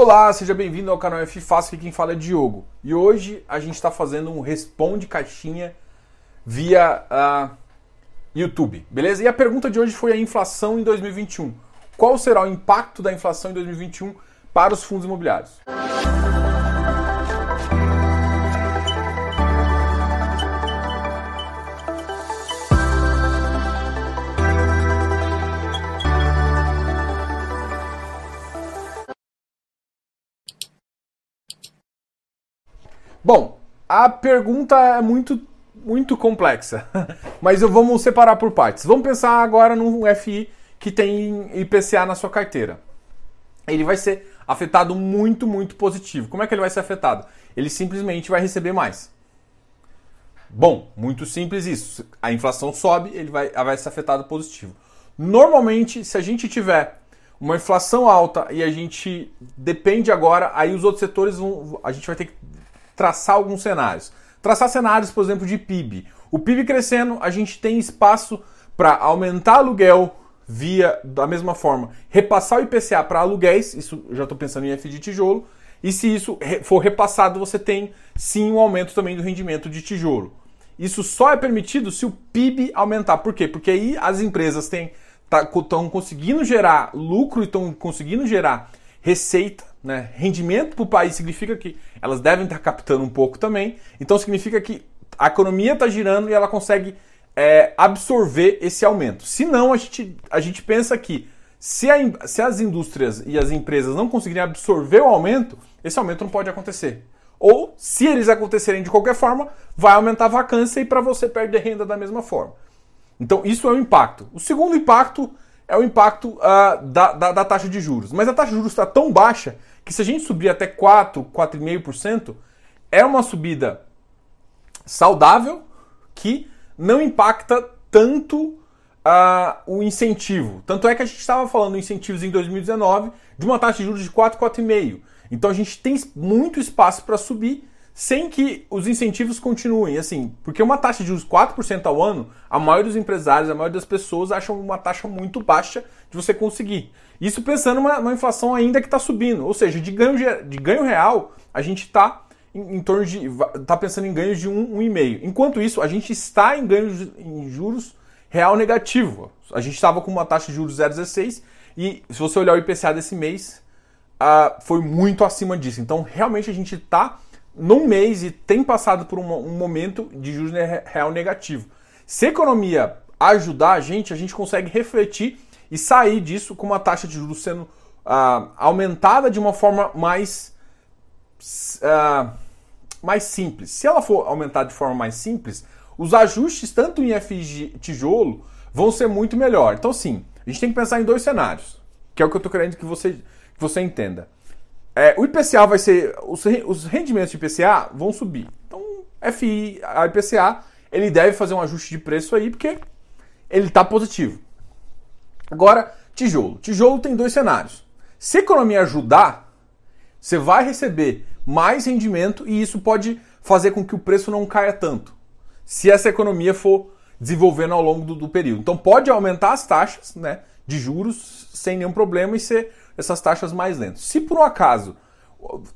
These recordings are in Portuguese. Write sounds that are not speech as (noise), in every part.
Olá, seja bem-vindo ao canal F Fácil, aqui quem fala é Diogo. E hoje a gente está fazendo um responde caixinha via uh, YouTube, beleza? E a pergunta de hoje foi a inflação em 2021. Qual será o impacto da inflação em 2021 para os fundos imobiliários? Bom, a pergunta é muito, muito complexa, (laughs) mas eu vamos separar por partes. Vamos pensar agora num FI que tem IPCA na sua carteira. Ele vai ser afetado muito, muito positivo. Como é que ele vai ser afetado? Ele simplesmente vai receber mais. Bom, muito simples isso. A inflação sobe, ele vai, vai ser afetado positivo. Normalmente, se a gente tiver uma inflação alta e a gente depende agora, aí os outros setores vão, a gente vai ter que traçar alguns cenários. Traçar cenários, por exemplo, de PIB. O PIB crescendo, a gente tem espaço para aumentar aluguel via, da mesma forma, repassar o IPCA para aluguéis, isso já estou pensando em F de tijolo, e se isso for repassado, você tem sim um aumento também do rendimento de tijolo. Isso só é permitido se o PIB aumentar. Por quê? Porque aí as empresas estão tá, conseguindo gerar lucro e estão conseguindo gerar receita, né? rendimento para o país significa que elas devem estar captando um pouco também. Então significa que a economia está girando e ela consegue é, absorver esse aumento. Se não, a gente, a gente pensa que se, a, se as indústrias e as empresas não conseguirem absorver o aumento, esse aumento não pode acontecer. Ou, se eles acontecerem de qualquer forma, vai aumentar a vacância e para você perder renda da mesma forma. Então, isso é o impacto. O segundo impacto é o impacto uh, da, da, da, taxa de juros. Mas a taxa de juros está tão baixa que se a gente subir até 4, 4,5%, é uma subida saudável que não impacta tanto uh, o incentivo. Tanto é que a gente estava falando em incentivos em 2019 de uma taxa de juros de 4, 4,5%. Então a gente tem muito espaço para subir sem que os incentivos continuem, assim, porque uma taxa de juros 4% ao ano, a maioria dos empresários, a maioria das pessoas acham uma taxa muito baixa de você conseguir. Isso pensando numa, numa inflação ainda que está subindo, ou seja, de ganho, de ganho real, a gente está em, em, torno de. está pensando em ganhos de 1,5. Um, um Enquanto isso, a gente está em ganhos em juros real negativo. A gente estava com uma taxa de juros 0,16 e se você olhar o IPCA desse mês, uh, foi muito acima disso. Então, realmente a gente está num mês e tem passado por um, um momento de juros real negativo. Se a economia ajudar a gente, a gente consegue refletir e sair disso com uma taxa de juros sendo uh, aumentada de uma forma mais, uh, mais simples. Se ela for aumentada de forma mais simples, os ajustes, tanto em FI tijolo, vão ser muito melhor. Então, sim, a gente tem que pensar em dois cenários, que é o que eu estou querendo que você, que você entenda. É, o IPCA vai ser. Os, os rendimentos de IPCA vão subir. Então, FI, a IPCA, ele deve fazer um ajuste de preço aí, porque ele está positivo. Agora, tijolo. Tijolo tem dois cenários. Se a economia ajudar, você vai receber mais rendimento e isso pode fazer com que o preço não caia tanto. Se essa economia for desenvolvendo ao longo do, do período. Então pode aumentar as taxas né, de juros sem nenhum problema e ser essas taxas mais lentas. Se por um acaso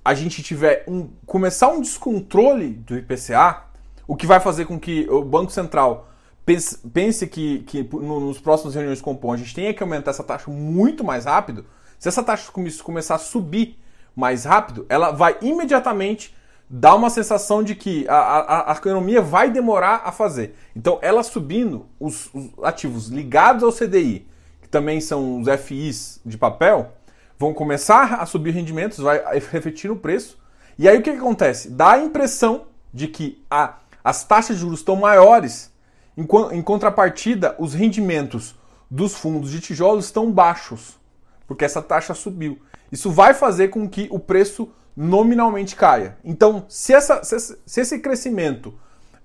a gente tiver um começar um descontrole do IPCA, o que vai fazer com que o Banco Central pense, pense que, que nos próximos reuniões com o a gente tenha que aumentar essa taxa muito mais rápido, se essa taxa começar a subir mais rápido, ela vai imediatamente dar uma sensação de que a, a, a economia vai demorar a fazer. Então, ela subindo, os, os ativos ligados ao CDI, que também são os FIs de papel, vão começar a subir rendimentos, vai refletir no preço. E aí o que, que acontece? Dá a impressão de que a, as taxas de juros estão maiores, em, em contrapartida, os rendimentos dos fundos de tijolos estão baixos, porque essa taxa subiu. Isso vai fazer com que o preço nominalmente caia. Então, se, essa, se, se esse crescimento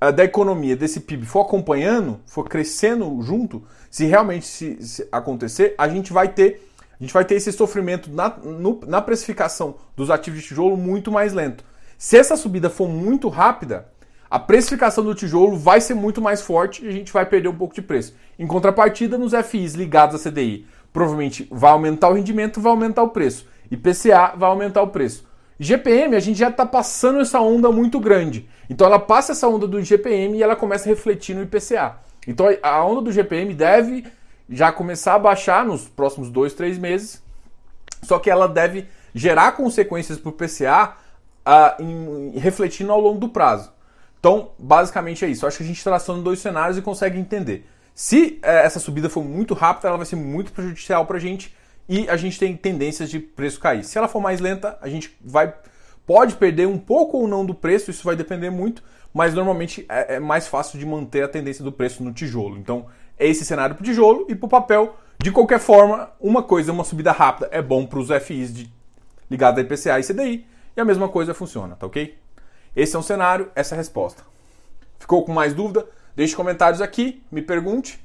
uh, da economia, desse PIB, for acompanhando, for crescendo junto, se realmente se, se acontecer, a gente vai ter a gente vai ter esse sofrimento na, no, na precificação dos ativos de tijolo muito mais lento. Se essa subida for muito rápida, a precificação do tijolo vai ser muito mais forte e a gente vai perder um pouco de preço. Em contrapartida, nos FIs ligados à CDI, provavelmente vai aumentar o rendimento, vai aumentar o preço. IPCA vai aumentar o preço. GPM, a gente já está passando essa onda muito grande. Então ela passa essa onda do GPM e ela começa a refletir no IPCA. Então a onda do GPM deve já começar a baixar nos próximos dois, três meses. Só que ela deve gerar consequências para o PCA uh, em, refletindo ao longo do prazo. Então, basicamente é isso. Eu acho que a gente está traçando dois cenários e consegue entender. Se uh, essa subida for muito rápida, ela vai ser muito prejudicial para a gente e a gente tem tendências de preço cair. Se ela for mais lenta, a gente vai pode perder um pouco ou não do preço, isso vai depender muito, mas normalmente é, é mais fácil de manter a tendência do preço no tijolo. Então, é esse cenário para o tijolo e para o papel. De qualquer forma, uma coisa, uma subida rápida é bom para os FIs de, ligados a IPCA e CDI, e a mesma coisa funciona, tá ok? Esse é um cenário, essa é a resposta. Ficou com mais dúvida? Deixe comentários aqui, me pergunte.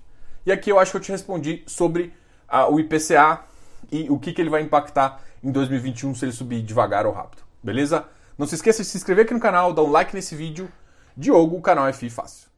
E aqui eu acho que eu te respondi sobre a, o IPCA e o que, que ele vai impactar em 2021 se ele subir devagar ou rápido. Beleza? Não se esqueça de se inscrever aqui no canal, dar um like nesse vídeo. Diogo, o canal FI Fácil.